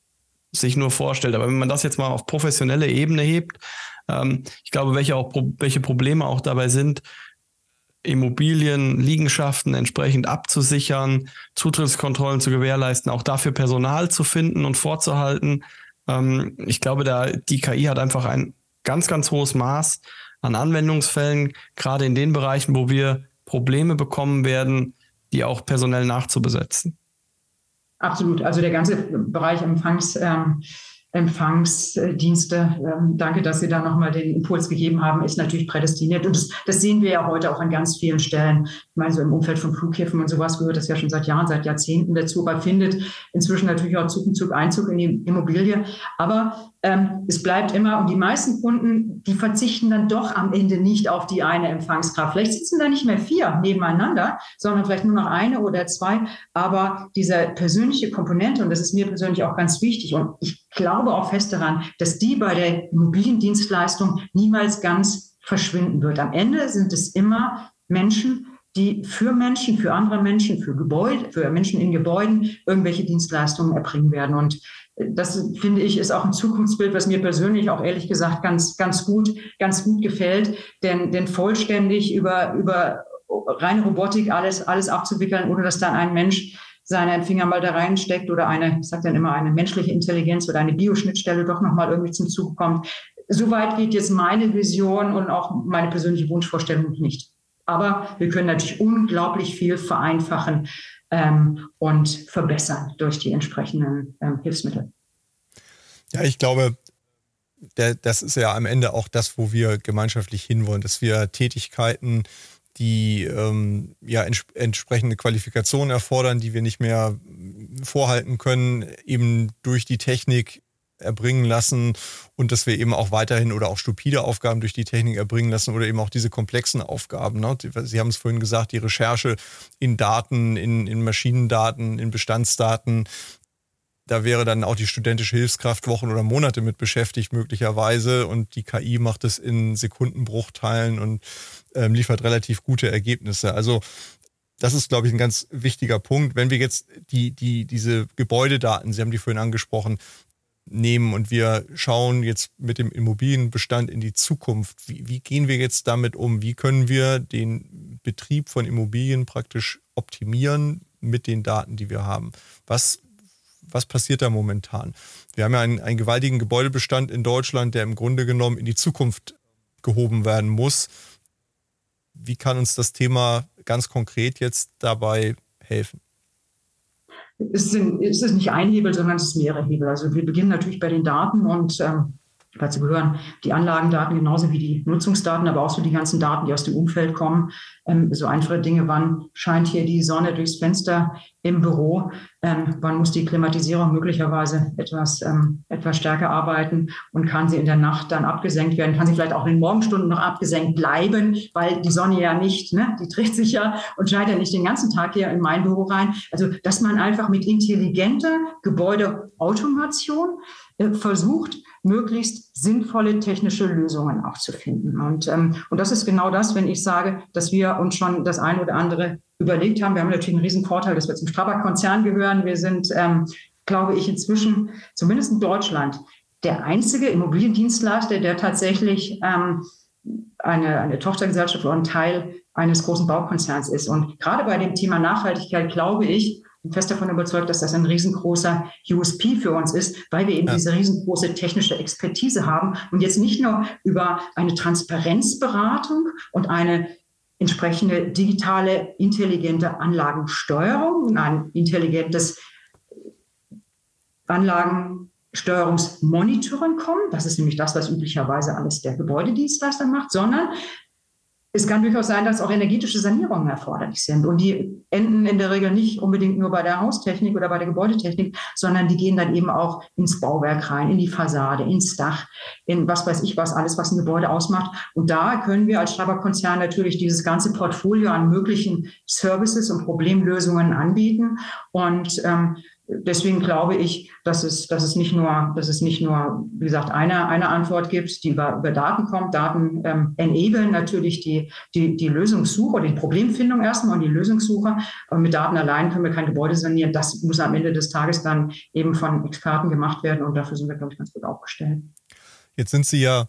sich nur vorstellt. Aber wenn man das jetzt mal auf professionelle Ebene hebt, ähm, ich glaube, welche, auch, welche Probleme auch dabei sind, Immobilien, Liegenschaften entsprechend abzusichern, Zutrittskontrollen zu gewährleisten, auch dafür Personal zu finden und vorzuhalten, ähm, ich glaube, da die KI hat einfach ein ganz, ganz hohes Maß an Anwendungsfällen, gerade in den Bereichen, wo wir Probleme bekommen werden, die auch personell nachzubesetzen. Absolut. Also der ganze Bereich Empfangs. Ähm Empfangsdienste. Ähm, danke, dass Sie da nochmal den Impuls gegeben haben, ist natürlich prädestiniert. Und das, das, sehen wir ja heute auch an ganz vielen Stellen. Ich meine, so im Umfeld von Flughäfen und sowas gehört das ja schon seit Jahren, seit Jahrzehnten dazu, aber findet inzwischen natürlich auch Zug und Zug Einzug in die Immobilie. Aber ähm, es bleibt immer, und die meisten Kunden, die verzichten dann doch am Ende nicht auf die eine Empfangskraft. Vielleicht sitzen da nicht mehr vier nebeneinander, sondern vielleicht nur noch eine oder zwei. Aber diese persönliche Komponente, und das ist mir persönlich auch ganz wichtig, und ich glaube auch fest daran, dass die bei der Immobiliendienstleistung niemals ganz verschwinden wird. Am Ende sind es immer Menschen, die für Menschen, für andere Menschen, für Gebäude, für Menschen in Gebäuden irgendwelche Dienstleistungen erbringen werden. Und das finde ich ist auch ein Zukunftsbild, was mir persönlich auch ehrlich gesagt ganz, ganz gut, ganz gut gefällt. Denn, denn vollständig über, über reine Robotik alles, alles abzuwickeln, ohne dass dann ein Mensch seinen Finger mal da reinsteckt oder eine, ich sage dann immer, eine menschliche Intelligenz oder eine Bioschnittstelle doch nochmal irgendwie zum Zug kommt. Soweit geht jetzt meine Vision und auch meine persönliche Wunschvorstellung nicht. Aber wir können natürlich unglaublich viel vereinfachen ähm, und verbessern durch die entsprechenden ähm, Hilfsmittel. Ja, ich glaube, der, das ist ja am Ende auch das, wo wir gemeinschaftlich hinwollen, dass wir Tätigkeiten, die ähm, ja ents entsprechende Qualifikationen erfordern, die wir nicht mehr vorhalten können, eben durch die Technik erbringen lassen und dass wir eben auch weiterhin oder auch stupide Aufgaben durch die Technik erbringen lassen oder eben auch diese komplexen Aufgaben. Ne? Sie haben es vorhin gesagt, die Recherche in Daten, in, in Maschinendaten, in Bestandsdaten, da wäre dann auch die studentische Hilfskraft Wochen oder Monate mit beschäftigt, möglicherweise. Und die KI macht es in Sekundenbruchteilen und ähm, liefert relativ gute Ergebnisse. Also das ist, glaube ich, ein ganz wichtiger Punkt. Wenn wir jetzt die, die, diese Gebäudedaten, Sie haben die vorhin angesprochen, nehmen und wir schauen jetzt mit dem Immobilienbestand in die Zukunft, wie, wie gehen wir jetzt damit um? Wie können wir den Betrieb von Immobilien praktisch optimieren mit den Daten, die wir haben? Was was passiert da momentan? Wir haben ja einen, einen gewaltigen Gebäudebestand in Deutschland, der im Grunde genommen in die Zukunft gehoben werden muss. Wie kann uns das Thema ganz konkret jetzt dabei helfen? Es, sind, es ist nicht ein Hebel, sondern es ist mehrere Hebel. Also wir beginnen natürlich bei den Daten und ähm, Dazu gehören die Anlagendaten genauso wie die Nutzungsdaten, aber auch so die ganzen Daten, die aus dem Umfeld kommen. Ähm, so einfache Dinge, wann scheint hier die Sonne durchs Fenster im Büro, ähm, wann muss die Klimatisierung möglicherweise etwas, ähm, etwas stärker arbeiten und kann sie in der Nacht dann abgesenkt werden, kann sie vielleicht auch in den Morgenstunden noch abgesenkt bleiben, weil die Sonne ja nicht, ne, die dreht sich ja und scheint ja nicht den ganzen Tag hier in mein Büro rein. Also, dass man einfach mit intelligenter Gebäudeautomation versucht, möglichst sinnvolle technische Lösungen auch zu finden. Und, ähm, und das ist genau das, wenn ich sage, dass wir uns schon das eine oder andere überlegt haben. Wir haben natürlich einen riesen Vorteil, dass wir zum Strabag-Konzern gehören. Wir sind, ähm, glaube ich, inzwischen, zumindest in Deutschland, der einzige Immobiliendienstleister, der tatsächlich ähm, eine, eine Tochtergesellschaft oder ein Teil eines großen Baukonzerns ist. Und gerade bei dem Thema Nachhaltigkeit glaube ich, fest davon überzeugt, dass das ein riesengroßer USP für uns ist, weil wir eben ja. diese riesengroße technische Expertise haben und jetzt nicht nur über eine Transparenzberatung und eine entsprechende digitale, intelligente Anlagensteuerung und ein intelligentes Anlagensteuerungsmonitoring kommen. Das ist nämlich das, was üblicherweise alles der Gebäudedienstleister macht, sondern es kann durchaus sein, dass auch energetische Sanierungen erforderlich sind. Und die enden in der Regel nicht unbedingt nur bei der Haustechnik oder bei der Gebäudetechnik, sondern die gehen dann eben auch ins Bauwerk rein, in die Fassade, ins Dach, in was weiß ich was, alles, was ein Gebäude ausmacht. Und da können wir als Schreiberkonzern natürlich dieses ganze Portfolio an möglichen Services und Problemlösungen anbieten. Und ähm, deswegen glaube ich, dass es, dass es nicht nur, dass es nicht nur, wie gesagt, eine, eine Antwort gibt, die über, über Daten kommt. Daten ähm, enablen natürlich die, die, die Lösungssuche die Problemfindung erstmal und die Lösungssuche. Aber mit Daten allein können wir kein Gebäude sanieren. Das muss am Ende des Tages dann eben von Experten gemacht werden und dafür sind wir, glaube ich, ganz gut aufgestellt. Jetzt sind Sie ja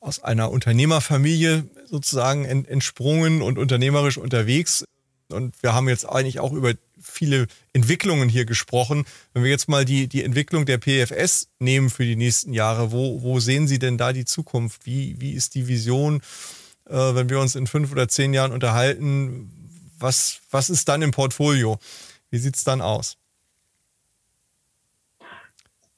aus einer Unternehmerfamilie sozusagen entsprungen und unternehmerisch unterwegs. Und wir haben jetzt eigentlich auch über viele Entwicklungen hier gesprochen. Wenn wir jetzt mal die, die Entwicklung der PFS nehmen für die nächsten Jahre, wo, wo sehen Sie denn da die Zukunft? Wie, wie ist die Vision, äh, wenn wir uns in fünf oder zehn Jahren unterhalten? Was, was ist dann im Portfolio? Wie sieht es dann aus?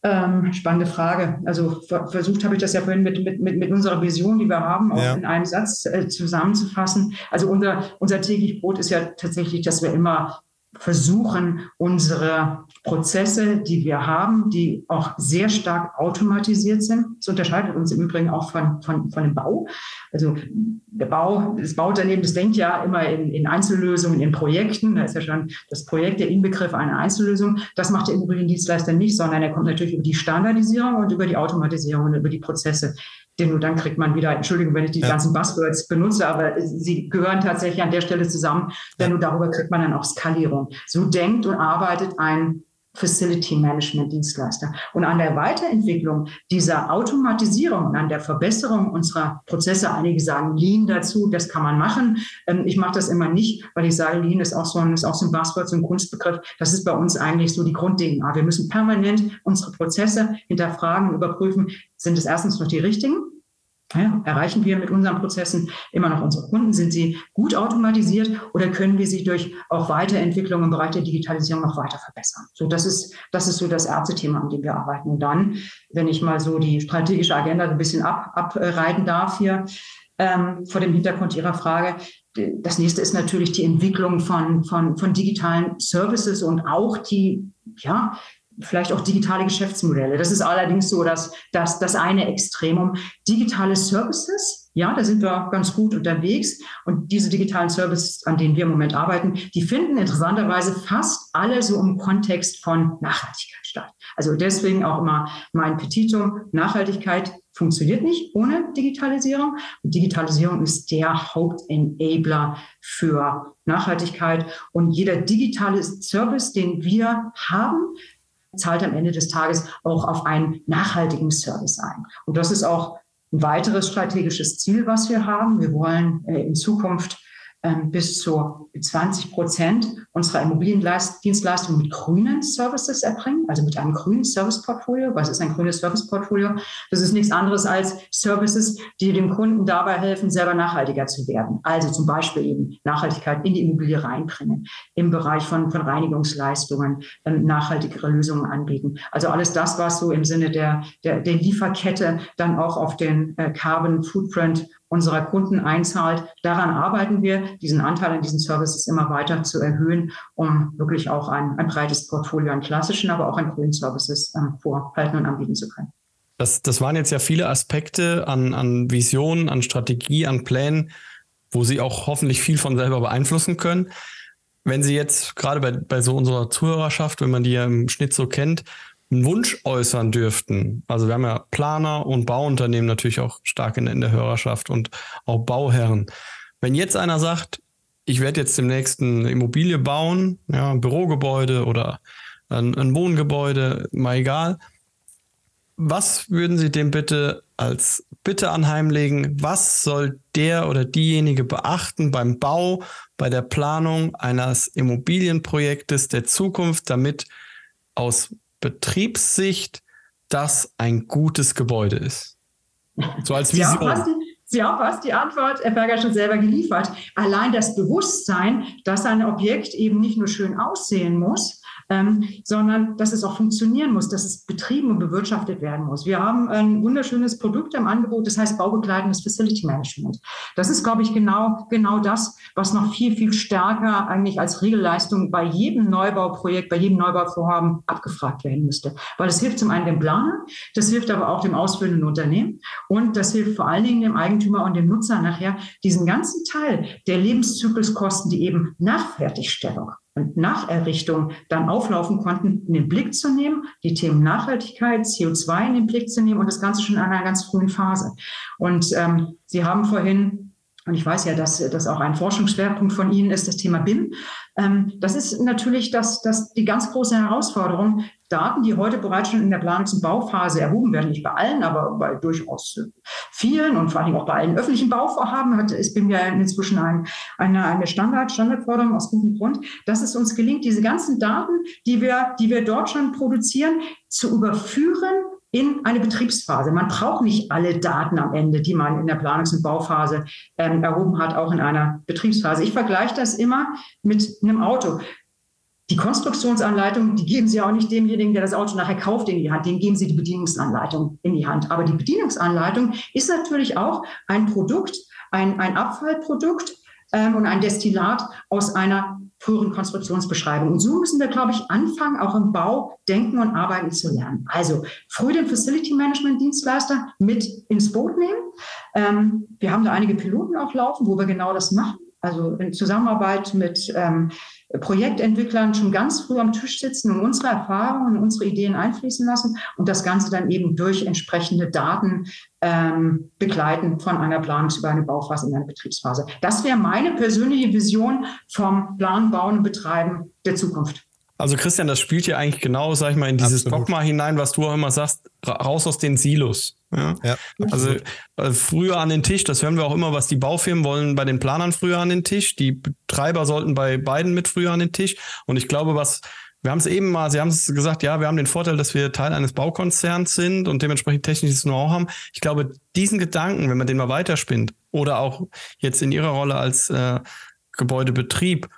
Ähm, spannende Frage. Also versucht habe ich das ja vorhin mit, mit, mit, mit unserer Vision, die wir haben, auch ja. in einem Satz äh, zusammenzufassen. Also unser, unser täglich Brot ist ja tatsächlich, dass wir immer versuchen, unsere Prozesse, die wir haben, die auch sehr stark automatisiert sind. Das unterscheidet uns im Übrigen auch von, von, von dem Bau. Also der Bau, das Bauunternehmen, das denkt ja immer in, in Einzellösungen, in Projekten. Da ist ja schon das Projekt der Inbegriff einer Einzellösung. Das macht der Immobiliendienstleister nicht, sondern er kommt natürlich über die Standardisierung und über die Automatisierung und über die Prozesse denn nur dann kriegt man wieder, Entschuldigung, wenn ich die ja. ganzen Buzzwords benutze, aber sie gehören tatsächlich an der Stelle zusammen, denn nur darüber kriegt man dann auch Skalierung. So denkt und arbeitet ein Facility Management Dienstleister. Und an der Weiterentwicklung dieser Automatisierung und an der Verbesserung unserer Prozesse, einige sagen Lean dazu, das kann man machen. Ähm, ich mache das immer nicht, weil ich sage, Lean ist auch so ein, ist auch so ein Buzzword, so ein Kunstbegriff. Das ist bei uns eigentlich so die Grunddinge. Wir müssen permanent unsere Prozesse hinterfragen überprüfen, sind es erstens noch die richtigen? Ja, erreichen wir mit unseren Prozessen immer noch unsere Kunden? Sind sie gut automatisiert oder können wir sie durch auch Weiterentwicklung im Bereich der Digitalisierung noch weiter verbessern? So, das ist, das ist so das erste Thema, an dem wir arbeiten. Und dann, wenn ich mal so die strategische Agenda ein bisschen ab, abreiten darf hier, ähm, vor dem Hintergrund Ihrer Frage, das nächste ist natürlich die Entwicklung von, von, von digitalen Services und auch die, ja, vielleicht auch digitale Geschäftsmodelle. Das ist allerdings so, dass, dass das eine Extremum. Digitale Services, ja, da sind wir ganz gut unterwegs. Und diese digitalen Services, an denen wir im Moment arbeiten, die finden interessanterweise fast alle so im Kontext von Nachhaltigkeit statt. Also deswegen auch immer mein Petitum, Nachhaltigkeit funktioniert nicht ohne Digitalisierung. Und Digitalisierung ist der Hauptenabler für Nachhaltigkeit. Und jeder digitale Service, den wir haben, zahlt am Ende des Tages auch auf einen nachhaltigen Service ein. Und das ist auch ein weiteres strategisches Ziel, was wir haben. Wir wollen äh, in Zukunft bis zu 20 Prozent unserer Immobiliendienstleistungen mit grünen Services erbringen, also mit einem grünen Serviceportfolio. Was ist ein grünes Serviceportfolio? Das ist nichts anderes als Services, die dem Kunden dabei helfen, selber nachhaltiger zu werden. Also zum Beispiel eben Nachhaltigkeit in die Immobilie reinbringen, im Bereich von, von Reinigungsleistungen ähm, nachhaltigere Lösungen anbieten. Also alles das, was so im Sinne der, der, der Lieferkette dann auch auf den äh, Carbon Footprint unserer Kunden einzahlt. Daran arbeiten wir, diesen Anteil an diesen Services immer weiter zu erhöhen, um wirklich auch ein, ein breites Portfolio an klassischen, aber auch an grünen Services ähm, vorhalten und anbieten zu können. Das, das waren jetzt ja viele Aspekte an, an Visionen, an Strategie, an Plänen, wo Sie auch hoffentlich viel von selber beeinflussen können. Wenn Sie jetzt gerade bei, bei so unserer Zuhörerschaft, wenn man die ja im Schnitt so kennt, einen Wunsch äußern dürften, also wir haben ja Planer und Bauunternehmen natürlich auch stark in, der Hörerschaft und auch Bauherren. Wenn jetzt einer sagt, ich werde jetzt demnächst eine Immobilie bauen, ja, ein Bürogebäude oder ein, ein Wohngebäude, mal egal. Was würden Sie dem bitte als Bitte anheimlegen? Was soll der oder diejenige beachten beim Bau, bei der Planung eines Immobilienprojektes der Zukunft, damit aus Betriebssicht das ein gutes Gebäude ist? So als Vision. Ja, Sie haben fast die Antwort, Herr Berger, schon selber geliefert. Allein das Bewusstsein, dass ein Objekt eben nicht nur schön aussehen muss, ähm, sondern dass es auch funktionieren muss, dass es betrieben und bewirtschaftet werden muss. Wir haben ein wunderschönes Produkt im Angebot, das heißt baubegleitendes Facility Management. Das ist, glaube ich, genau, genau das, was noch viel, viel stärker eigentlich als Regelleistung bei jedem Neubauprojekt, bei jedem Neubauvorhaben abgefragt werden müsste. Weil es hilft zum einen dem Planer, das hilft aber auch dem ausführenden Unternehmen und das hilft vor allen Dingen dem Eigentümer und dem Nutzer nachher, diesen ganzen Teil der Lebenszykluskosten, die eben nach Fertigstellung und Nacherrichtung dann auflaufen konnten, in den Blick zu nehmen, die Themen Nachhaltigkeit, CO2 in den Blick zu nehmen und das Ganze schon in einer ganz frühen Phase. Und ähm, Sie haben vorhin und ich weiß ja, dass das auch ein Forschungsschwerpunkt von Ihnen ist, das Thema BIM. Ähm, das ist natürlich das, das die ganz große Herausforderung, Daten, die heute bereits schon in der Planungs- und Bauphase erhoben werden, nicht bei allen, aber bei durchaus vielen und vor allem auch bei allen öffentlichen Bauvorhaben, hat, ist BIM ja inzwischen ein, eine, eine Standard, Standardforderung aus gutem Grund, dass es uns gelingt, diese ganzen Daten, die wir, die wir dort schon produzieren, zu überführen in eine Betriebsphase. Man braucht nicht alle Daten am Ende, die man in der Planungs- und Bauphase ähm, erhoben hat, auch in einer Betriebsphase. Ich vergleiche das immer mit einem Auto. Die Konstruktionsanleitung, die geben Sie auch nicht demjenigen, der das Auto nachher kauft, in die Hand. Dem geben Sie die Bedienungsanleitung in die Hand. Aber die Bedienungsanleitung ist natürlich auch ein Produkt, ein, ein Abfallprodukt ähm, und ein Destillat aus einer früheren Konstruktionsbeschreibung. Und so müssen wir, glaube ich, anfangen, auch im Bau denken und arbeiten zu lernen. Also früh den Facility Management Dienstleister mit ins Boot nehmen. Ähm, wir haben da einige Piloten auch laufen, wo wir genau das machen. Also in Zusammenarbeit mit ähm, Projektentwicklern schon ganz früh am Tisch sitzen und unsere Erfahrungen, unsere Ideen einfließen lassen und das Ganze dann eben durch entsprechende Daten ähm, begleiten von einer Planungs- über eine Bauphase in eine Betriebsphase. Das wäre meine persönliche Vision vom Planen, Bauen und Betreiben der Zukunft. Also Christian, das spielt ja eigentlich genau, sag ich mal, in dieses Absolut. Dogma hinein, was du auch immer sagst, raus aus den Silos. Ja? ja also äh, früher an den Tisch, das hören wir auch immer, was die Baufirmen wollen bei den Planern früher an den Tisch. Die Betreiber sollten bei beiden mit früher an den Tisch. Und ich glaube, was wir haben es eben mal, Sie haben es gesagt, ja, wir haben den Vorteil, dass wir Teil eines Baukonzerns sind und dementsprechend technisches Know-how haben. Ich glaube, diesen Gedanken, wenn man den mal weiterspinnt oder auch jetzt in Ihrer Rolle als äh, Gebäudebetrieb,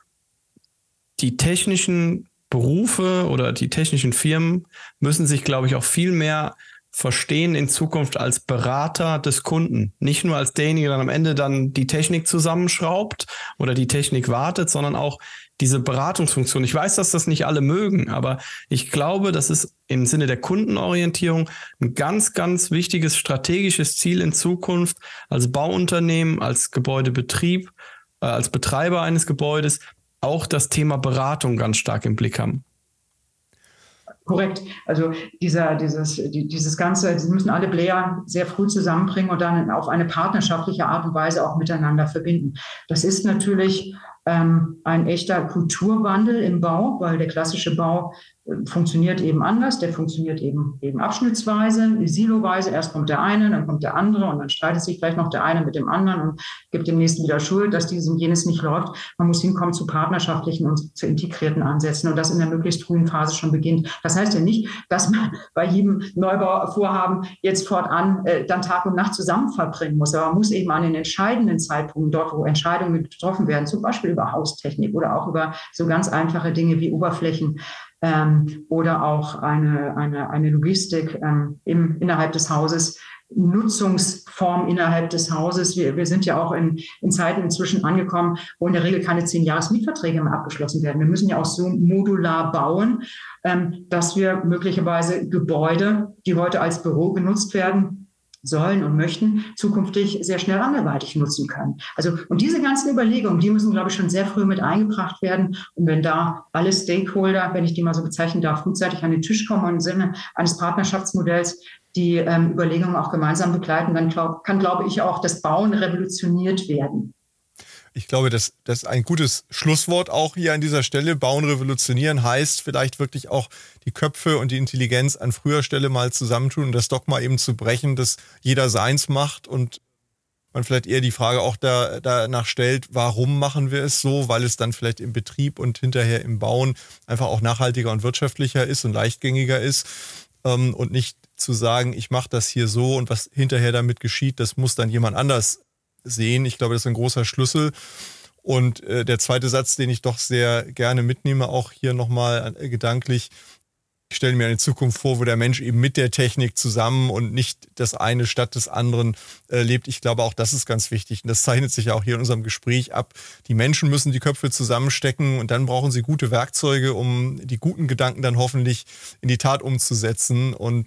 die technischen Berufe oder die technischen Firmen müssen sich, glaube ich, auch viel mehr verstehen in Zukunft als Berater des Kunden. Nicht nur als derjenige, der am Ende dann die Technik zusammenschraubt oder die Technik wartet, sondern auch diese Beratungsfunktion. Ich weiß, dass das nicht alle mögen, aber ich glaube, das ist im Sinne der Kundenorientierung ein ganz, ganz wichtiges strategisches Ziel in Zukunft als Bauunternehmen, als Gebäudebetrieb, äh, als Betreiber eines Gebäudes auch das Thema Beratung ganz stark im Blick haben. Korrekt. Also dieser, dieses, die, dieses Ganze, sie müssen alle Player sehr früh zusammenbringen und dann auf eine partnerschaftliche Art und Weise auch miteinander verbinden. Das ist natürlich ähm, ein echter Kulturwandel im Bau, weil der klassische Bau funktioniert eben anders, der funktioniert eben, eben abschnittsweise, siloweise. Erst kommt der eine, dann kommt der andere und dann streitet sich vielleicht noch der eine mit dem anderen und gibt dem nächsten wieder Schuld, dass dieses und jenes nicht läuft. Man muss hinkommen zu partnerschaftlichen und zu integrierten Ansätzen und das in der möglichst frühen Phase schon beginnt. Das heißt ja nicht, dass man bei jedem Neubauvorhaben jetzt fortan äh, dann Tag und Nacht zusammen verbringen muss, aber man muss eben an den entscheidenden Zeitpunkten, dort wo Entscheidungen getroffen werden, zum Beispiel über Haustechnik oder auch über so ganz einfache Dinge wie Oberflächen, ähm, oder auch eine, eine, eine Logistik ähm, im, innerhalb des Hauses, Nutzungsform innerhalb des Hauses. Wir, wir sind ja auch in, in Zeiten inzwischen angekommen, wo in der Regel keine zehn Jahres Mietverträge mehr abgeschlossen werden. Wir müssen ja auch so modular bauen, ähm, dass wir möglicherweise Gebäude, die heute als Büro genutzt werden, sollen und möchten, zukünftig sehr schnell anderweitig nutzen können. Also, und diese ganzen Überlegungen, die müssen, glaube ich, schon sehr früh mit eingebracht werden. Und wenn da alle Stakeholder, wenn ich die mal so bezeichnen darf, frühzeitig an den Tisch kommen und im Sinne eines Partnerschaftsmodells die ähm, Überlegungen auch gemeinsam begleiten, dann glaub, kann, glaube ich, auch das Bauen revolutioniert werden. Ich glaube, das, das ist ein gutes Schlusswort auch hier an dieser Stelle. Bauen revolutionieren heißt vielleicht wirklich auch die Köpfe und die Intelligenz an früher Stelle mal zusammentun und das Dogma eben zu brechen, dass jeder seins macht und man vielleicht eher die Frage auch da, danach stellt, warum machen wir es so? Weil es dann vielleicht im Betrieb und hinterher im Bauen einfach auch nachhaltiger und wirtschaftlicher ist und leichtgängiger ist ähm, und nicht zu sagen, ich mache das hier so und was hinterher damit geschieht, das muss dann jemand anders sehen. Ich glaube, das ist ein großer Schlüssel. Und äh, der zweite Satz, den ich doch sehr gerne mitnehme, auch hier nochmal äh, gedanklich, ich stelle mir eine Zukunft vor, wo der Mensch eben mit der Technik zusammen und nicht das eine statt des anderen äh, lebt. Ich glaube, auch das ist ganz wichtig. Und das zeichnet sich ja auch hier in unserem Gespräch ab. Die Menschen müssen die Köpfe zusammenstecken und dann brauchen sie gute Werkzeuge, um die guten Gedanken dann hoffentlich in die Tat umzusetzen. Und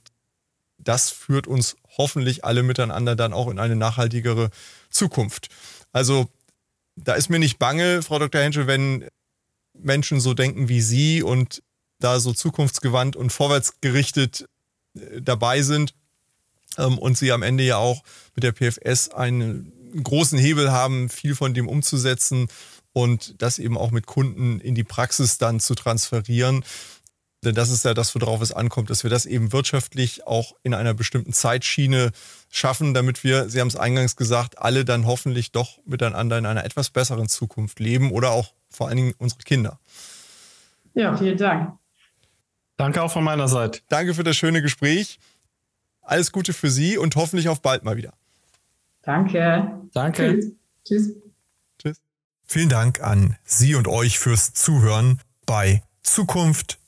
das führt uns hoffentlich alle miteinander dann auch in eine nachhaltigere Zukunft. Also da ist mir nicht bange, Frau Dr. Henschel, wenn Menschen so denken wie Sie und da so zukunftsgewandt und vorwärtsgerichtet äh, dabei sind ähm, und Sie am Ende ja auch mit der PFS einen großen Hebel haben, viel von dem umzusetzen und das eben auch mit Kunden in die Praxis dann zu transferieren. Denn das ist ja das, worauf es ankommt, dass wir das eben wirtschaftlich auch in einer bestimmten Zeitschiene schaffen, damit wir, Sie haben es eingangs gesagt, alle dann hoffentlich doch miteinander in einer etwas besseren Zukunft leben oder auch vor allen Dingen unsere Kinder. Ja, vielen Dank. Danke auch von meiner Seite. Danke für das schöne Gespräch. Alles Gute für Sie und hoffentlich auf bald mal wieder. Danke. Danke. Tschüss. Tschüss. Tschüss. Vielen Dank an Sie und euch fürs Zuhören bei Zukunft